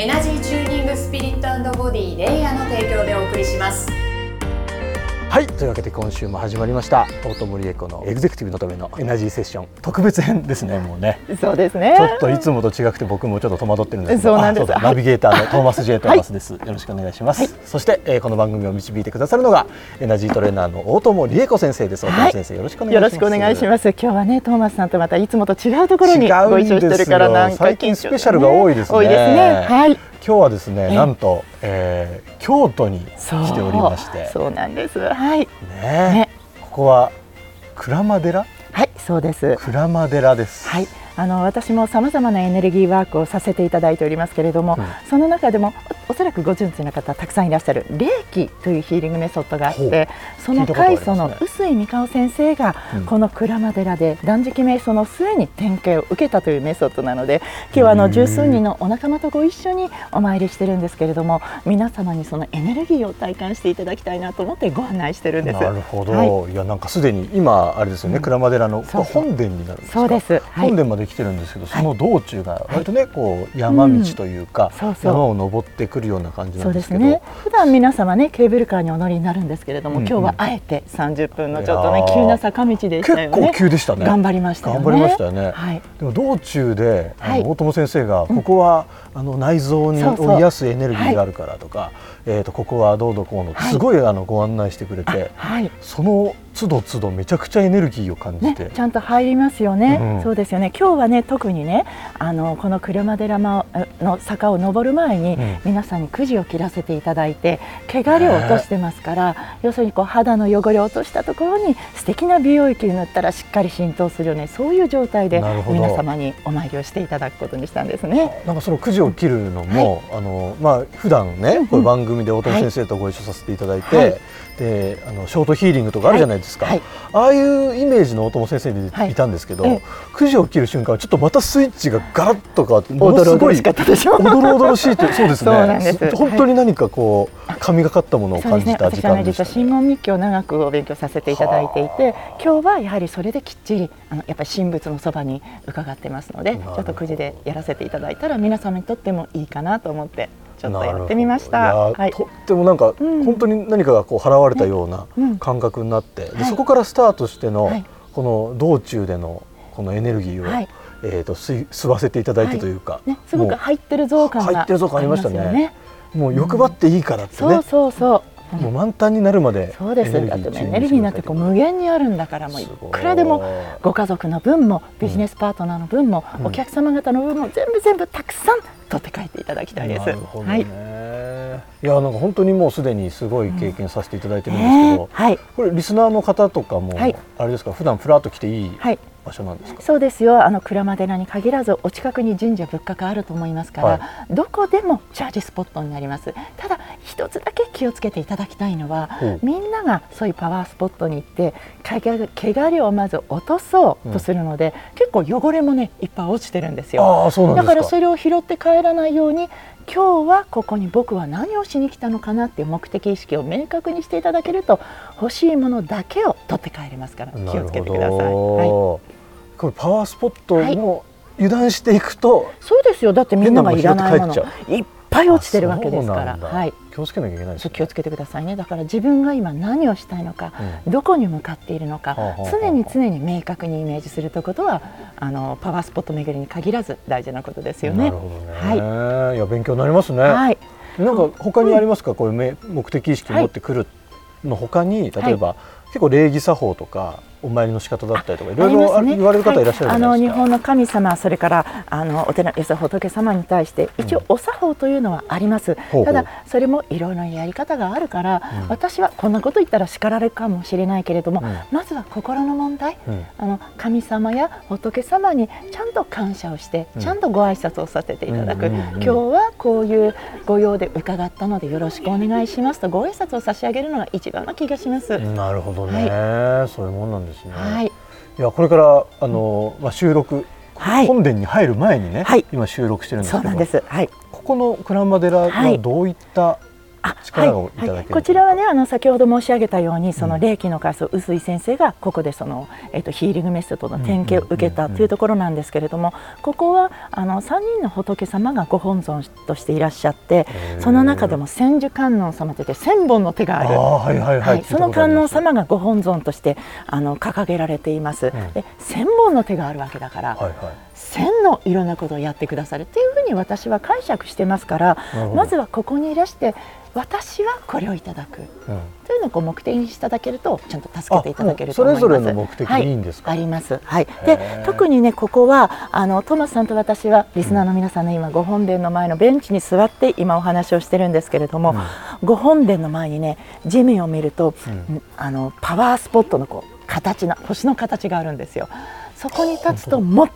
エナジーチューニングスピリットボディレイヤーの提供でお送りします。はいというわけで今週も始まりました。大友理恵子のエグゼクティブのためのエナジーセッション。特別編ですねもうね。そうですね。ちょっといつもと違くて僕もちょっと戸惑ってるんですけど。そうなんです。ナビゲーターのトーマス J トーマスです、はい、よろしくお願いします、はい、そして、えー、この番組を導いてくださるのがエナジートレーナーの大友理恵子先生です。大友先生、よろしくお願いします。よろしくお願いします。今日はねトーマスさんとまたいつもと違うところにご一緒してるからなんか最近スペシャルが多いですね。多いですね。はい今日はですね、なんと、えー、京都に来ておりまして。そう。なんです。はい。ねね。ここは鞍馬寺？はいそうです。鞍馬寺です。はい。あの私もさまざまなエネルギーワークをさせていただいておりますけれども、うん、その中でもおそらくご存知の方たくさんいらっしゃる霊気というヒーリングメソッドがあってその開祖の臼井美香先生がこの鞍馬寺で断食瞑想の末に典型を受けたというメソッドなので今日はあの十数人のお仲間とご一緒にお参りしてるんですけれども皆様にそのエネルギーを体感していただきたいなと思ってご案内してるんです。なるほど、はい、いやなんかすでに今あれですよね、鞍馬寺の本殿になるんですそうです、はい、本殿まで来てるんですけど、その道中が割とね、こう山道というか、山を登ってくるような感じなんですけど、ね、普段皆様ねケーブルカーにお乗りになるんですけれども、今日はあえて30分のちょっとね急な坂道でしたよね。結構急でしたね。頑張りました頑張りましたよね。はい、でも道中で、あの大友先生がここは、あの内臓にを癒すエネルギーがあるからとか、えっ、とここはどうどこうのすごいあのご案内してくれて、はい、その都度都度めちゃくちゃエネルギーを感じて、ね、ちゃんと入りますよね、うん、そうですよね。今日はね特にねあのこの車寺の坂を登る前に、うん、皆さんにくじを切らせていただいて毛刈りを落としてますから、要するにこう肌の汚れを落としたところに素敵な美容液を塗ったらしっかり浸透するよね。そういう状態で皆様にお参りをしていただくことにしたんですね。なんかそのくじを切るのも、はい、あのまあ普段ね、こういう番組で大友先生とご一緒させていただいて、はい。であのショートヒーリングとかあるじゃないですか、はいはい、ああいうイメージの大友先生でい。たんですけど、はい、くじを切る瞬間ちょっとまたスイッチがガラッと変わってものすごいおどろおどろしいって そうですね。本当に何かこう神がかったものを感じた時間でした、ね、実は神門密教長くお勉強させていただいていて今日はやはりそれできっちりあのやっぱり神仏のそばに伺ってますのでちょっとくじでやらせていただいたら皆様にとってもいいかなと思ってちょっとやってみました。はい、とってもなんか、うん、本当に何かがこう払われたような感覚になって、でそこからスタートしての、はい、この道中でのこのエネルギーを、はい、えっ、ー、と吸吸わせていただいてというか、ね、すごく入ってる増感入ってる増感ありましたね。もう欲張っていいからってね。そうそうそう。もう満タンになるまでそうです。だってエネルギーなんてこう無限にあるんだからもういくらでもご家族の分もビジネスパートナーの分も、お客様方の分も全部全部たくさん取って帰っていただきたいです。ね、はい。いやなんか本当にもうすでにすごい経験させていただいてるんですけど、うん。はい、これリスナーの方とかも、はい、あれですか普段フラッと来ていい場所なんですか？そうですよ。あの鞍馬寺に限らずお近くに神社仏閣あると思いますから、はい、どこでもチャージスポットになります。ただ一つだけ気をつけていただきたいのは、みんながそういうパワースポットに行って毛刈りをまず落とそうとするので、うん、結構汚れもねいっぱい落ちてるんですよ。だからそれを拾って帰らないように今日はここに僕は何をしに来たのかなっていう目的意識を明確にしていただけると欲しいものだけを取って帰れますから気をつけてください。はい、これパワースポットも油断していくと、はい、そうですよ。だってみんながいらないもの。いっぱい落ちてるわけですから。はい。気をつけなきゃいけない、ね、気をつけてくださいね。だから自分が今何をしたいのか、うん、どこに向かっているのか、常に常に明確にイメージするということはあのパワースポット巡りに限らず大事なことですよね。なるほどね。はい。いや勉強になりますね。はい。なんか他にありますか、うん、こういう目的意識を持ってくるの他に例えば、はい結構礼儀作法とかお参りの仕方だったりとかいろいろ言われる方いらっしゃる、はい、あの日本の神様それからあのお寺要する仏様に対して一応お作法というのはあります、うん、ただそれもいろいろなやり方があるから、うん、私はこんなこと言ったら叱られるかもしれないけれども、うん、まずは心の問題、あの神様や仏様にちゃんと感謝をして、ちゃんとご挨拶をさせていただく、今日はこういうご用で伺ったのでよろしくお願いしますとご挨拶を差し上げるのが一番な気がします。なるほどね、はい、そういうもんなんですね。はい。いやこれからあの、まあ収録、はい、本殿に入る前にね、はい、今収録してるんですけど、そうなんです。はい。ここの鞍馬寺はどういった、はい力をいただける、はい、こちらはねあの先ほど申し上げたようにその霊気の階層臼井先生がここでその、えーと、ヒーリングメソッドの典型を受けたというところなんですけれどもここはあの3人の仏様がご本尊としていらっしゃってその中でも千手観音様といって千本の手がある。はいはい。はい、その観音様がご本尊としてあの掲げられています。うん、で千本の手があるわけだから、はいはい千のいろんなことをやってくださるっていうふうに私は解釈してますからまずはここにいらして私はこれをいただく、うん、というのをこう目的にしていただけるとちゃんと助けていただけるそれぞれの目的いいんですか、はい、あります。はい。で特にねここはあのトマスさんと私はリスナーの皆さんの今ご本殿の前のベンチに座って今お話をしてるんですけれども、うん、ご本殿の前にね地面を見ると、うん、あのパワースポットのこう形な星の形があるんですよ。そこに立つと最も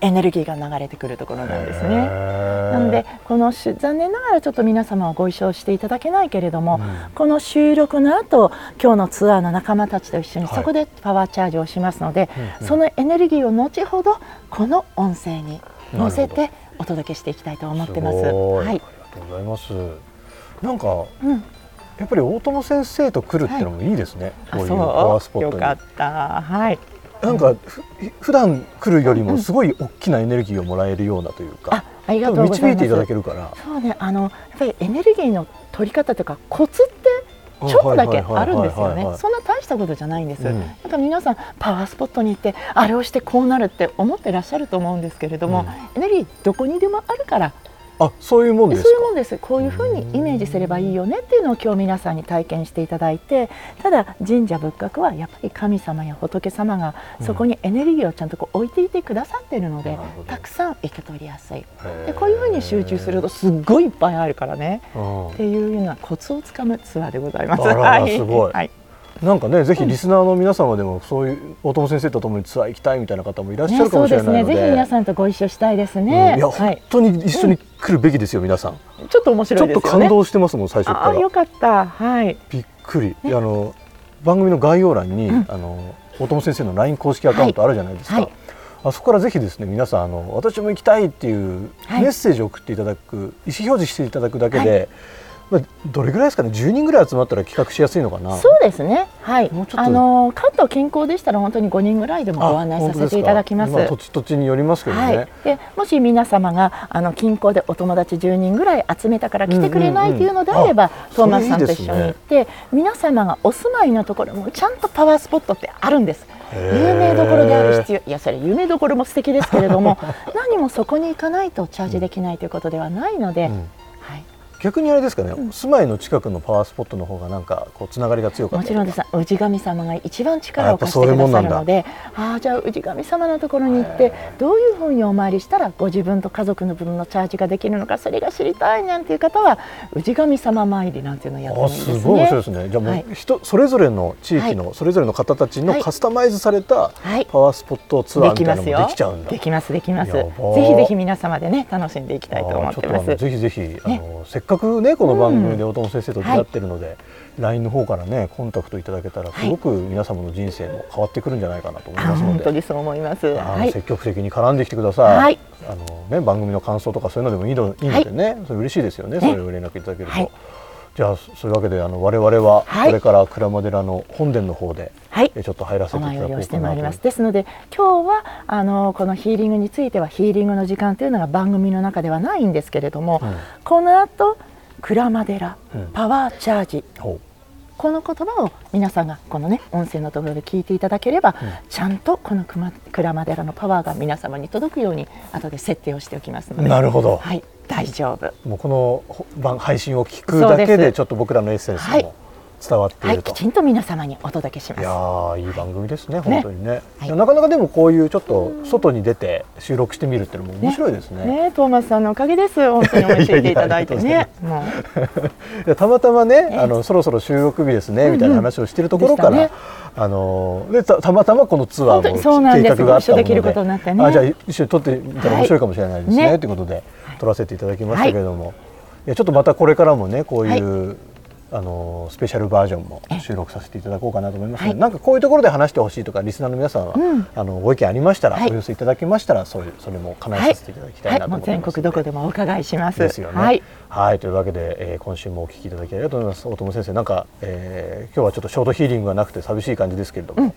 エネルギーが流れてくるところなんですね。なのでこの残念ながらちょっと皆様はご一緒していただけないけれども、うん、この収録の後今日のツアーの仲間たちと一緒にそこでパワーチャージをしますので、はい、そのエネルギーを後ほどこの音声に乗せてお届けしていきたいと思ってます。はい、ありがとうございます。なんか、うん、やっぱり大友先生と来るっていうのもいいですね。はい、こういうパワースポットに。よかった。はい。なんかふ普段来るよりもすごい大きなエネルギーをもらえるようなというか、ありがとう導いていただけるからそうねあのやっぱりエネルギーの取り方とかコツってちょっとだけあるんですよね。そんな大したことじゃないんです。うん、なんか皆さんパワースポットに行ってあれをしてこうなるって思ってらっしゃると思うんですけれども、うん、エネルギーどこにでもあるからあそういうもんですそういうもんです。こういうふうにイメージすればいいよねっていうのを今日皆さんに体験していただいてただ神社仏閣はやっぱり神様や仏様がそこにエネルギーをちゃんとこう置いていてくださっているので、うん、たくさん受け取りやすい。でこういうふうに集中するとすっごいいっぱいあるからね。っていうようなコツをつかむツアーでございます。すごい、はいなんかね、ぜひリスナーの皆様でも、そういう大友先生とともにツアー行きたいみたいな方もいらっしゃるかもしれないので、ね、ぜひ皆さんとご一緒したいですね。うん、いや、はい、本当に一緒に来るべきですよ、皆さん。ちょっと面白い、ね、ちょっと感動してますもん、最初から。よかった、はい。びっくり、あの番組の概要欄に、うん、あの大友先生の LINE 公式アカウントあるじゃないですか。はい。はいあそこからぜひですね皆さんあの私も行きたいっていうメッセージを送っていただく、意思表示していただくだけで、まあ、どれぐらいですかね、10人ぐらい集まったら企画しやすいのかな？そうですね。はい。あの関東近郊でしたら本当に5人ぐらいでもご案内させていただきます。土地土地によりますけどね。はい、でもし皆様があの近郊でお友達10人ぐらい集めたから来てくれないというのであれば、トーマスさんと一緒に行って、ね、皆様がお住まいのところもちゃんとパワースポットってあるんです。有名どころである必要いやそれ有名どころも素敵ですけれども 何もそこに行かないとチャージできないということではないので、うん逆にあれですかね、うん、住まいの近くのパワースポットの方がなんかこうつながりが強かったもちろんです。氏神様が一番力を貸してくださるので。ああじゃあ氏神様のところに行ってどういうふうにお参りしたらご自分と家族の分のチャージができるのかそれが知りたいなんていう方は氏神様参りなんていうのをやってるんですね。すごい面白いですね。じゃあもう人、はい、それぞれの地域の、それぞれの方たちのカスタマイズされたパワースポットツアーみたいなのもできちゃうんだ。できますできます。ぜひぜひ皆様でね楽しんでいきたいと思ってます。ぜひぜひあの、せっかくねこの番番組で大友先生と出会ってるので、うんはい、LINE の方からねコンタクトいただけたらすごく皆様の人生も変わってくるんじゃないかなと思いますので、本当にそう思います、はい、積極的に絡んできてください、はい、あのね番組の感想とかそういうのでもいいのいいのでね、それ嬉しいですよね、それを連絡いただけると。じゃあそういうわけであの我々はこれから鞍馬寺の本殿の方で、はい、ちょっと入らせていただこうかなと。ですので今日はあのこのヒーリングについてはヒーリングの時間というのが番組の中ではないんですけれども、うん、この後鞍馬寺、パワーチャージ、この言葉を皆さんがこのね音声のところで聞いていただければ、うん、ちゃんとこの鞍馬寺のパワーが皆様に届くように後で設定をしておきますので。なるほど、はい、大丈夫。もうこの配信を聞くだけでちょっと僕らのエッセンスも伝わっていると、はい、きちんと皆様にお届けします。いやいい番組ですね本当にね、はい、なかなかでもこういうちょっと外に出て収録してみるっていうのも面白いですね。ね、ね、トーマスさんのおかげです本当に教えていただいてね。たまたまねあのそろそろ収録日ですね、みたいな話をしているところから。ね、あのでたたまたまこのツアーの計画があったので、ね、あじゃあ一緒に撮ってみたら面白いかもしれないですね、はい、ということで撮らせていただきましたけれども、はい、いやちょっとまたこれからもねこういう、あのスペシャルバージョンも収録させていただこうかなと思いますので、はい、なんかこういうところで話してほしいとかリスナーの皆さんは、うん、あのご意見ありましたら、はい、お寄せいただきましたらそういうそれも叶えさせていただきたいなと思います、はい、全国どこでもお伺いします。ですよね。はい、というわけで、えー、今週もお聞きいただきありがとうございます。大友先生なんか、えー、今日はちょっとショートヒーリングがなくて寂しい感じですけれども、うん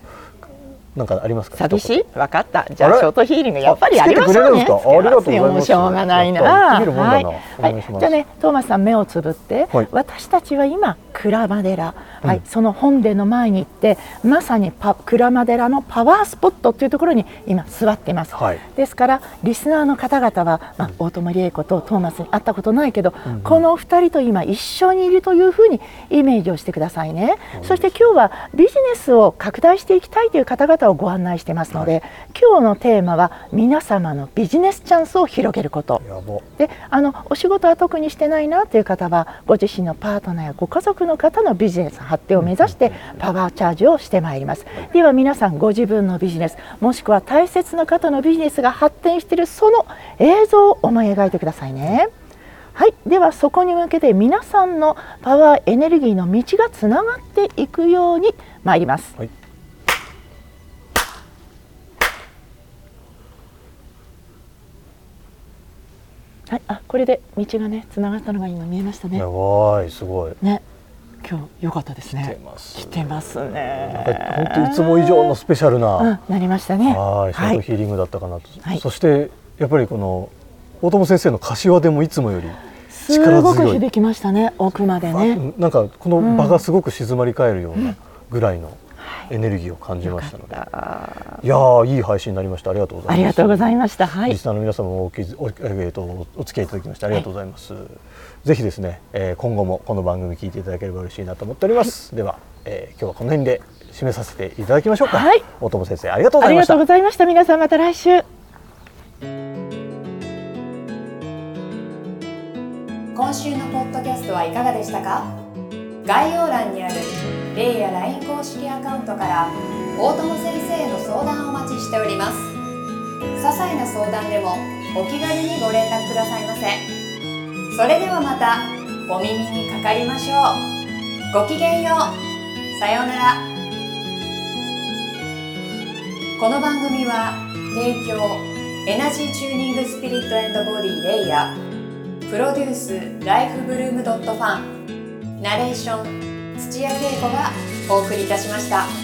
なんかありますか？寂しい、分かった。じゃあショートヒーリングやっぱりありますね。ありがとうございます。しょうがないな。はい。はい、じゃあね、トーマスさん目をつぶって、はい、私たちは今鞍馬寺、はい、うん、その本殿の前に行ってまさにパ鞍馬寺のパワースポットというところに今座っています。はい、ですからリスナーの方々は、まあ、大友理恵子とトーマスに会ったことないけど、うん、この二人と今一緒にいるというふうにイメージをしてくださいね。うん、そして今日はビジネスを拡大していきたいという方々をご案内してますので、はい、今日のテーマは皆様のビジネスチャンスを広げること。であのお仕事は特にしてないなという方はご自身のパートナーやご家族の方のビジネス発展を目指してパワーチャージをしてまいりますでは皆さんご自分のビジネスもしくは大切な方のビジネスが発展しているその映像を思い描いてくださいね。はい、ではそこに向けて皆さんのパワーエネルギーの道がつながっていくように参ります。はいはい、あこれで道がねつながったのが今見えましたね。やばいすごい。ね今日良かったですね。来てますね。本当いつも以上のスペシャルな、うん、なりましたね。はい、ショートヒーリングだったかなと。はい、そしてやっぱりこの大友先生の柏でもいつもより力強い。すごく響きましたね。奥までね。なんかこの場がすごく静まり返るようなぐらいの。エネルギーを感じましたので、いやいい配信になりました。ありがとうございます。ありがとうございました、はい、リスナーの皆様もおきお,、えーと、お付き合いいただきましてありがとうございます、はい、ぜひですね、えー、今後もこの番組聞いていただければ嬉しいなと思っております、はい、では、えー、今日はこの辺で締めさせていただきましょうか、はい、大友先生ありがとうございました。ありがとうございました。皆さんまた来週。今週のポッドキャストはいかがでしたか？概要欄にあるレイや LINE 公式アカウントから大友先生への相談をお待ちしております。些細な相談でもお気軽にご連絡くださいませ。それではまたお耳にかかりましょう。ごきげんよう。さようなら。この番組は提供エナジーチューニングスピリットボディレイヤー。プロデュースライフブルームドットファン。ナレーション土屋恵子がお送りいたしました。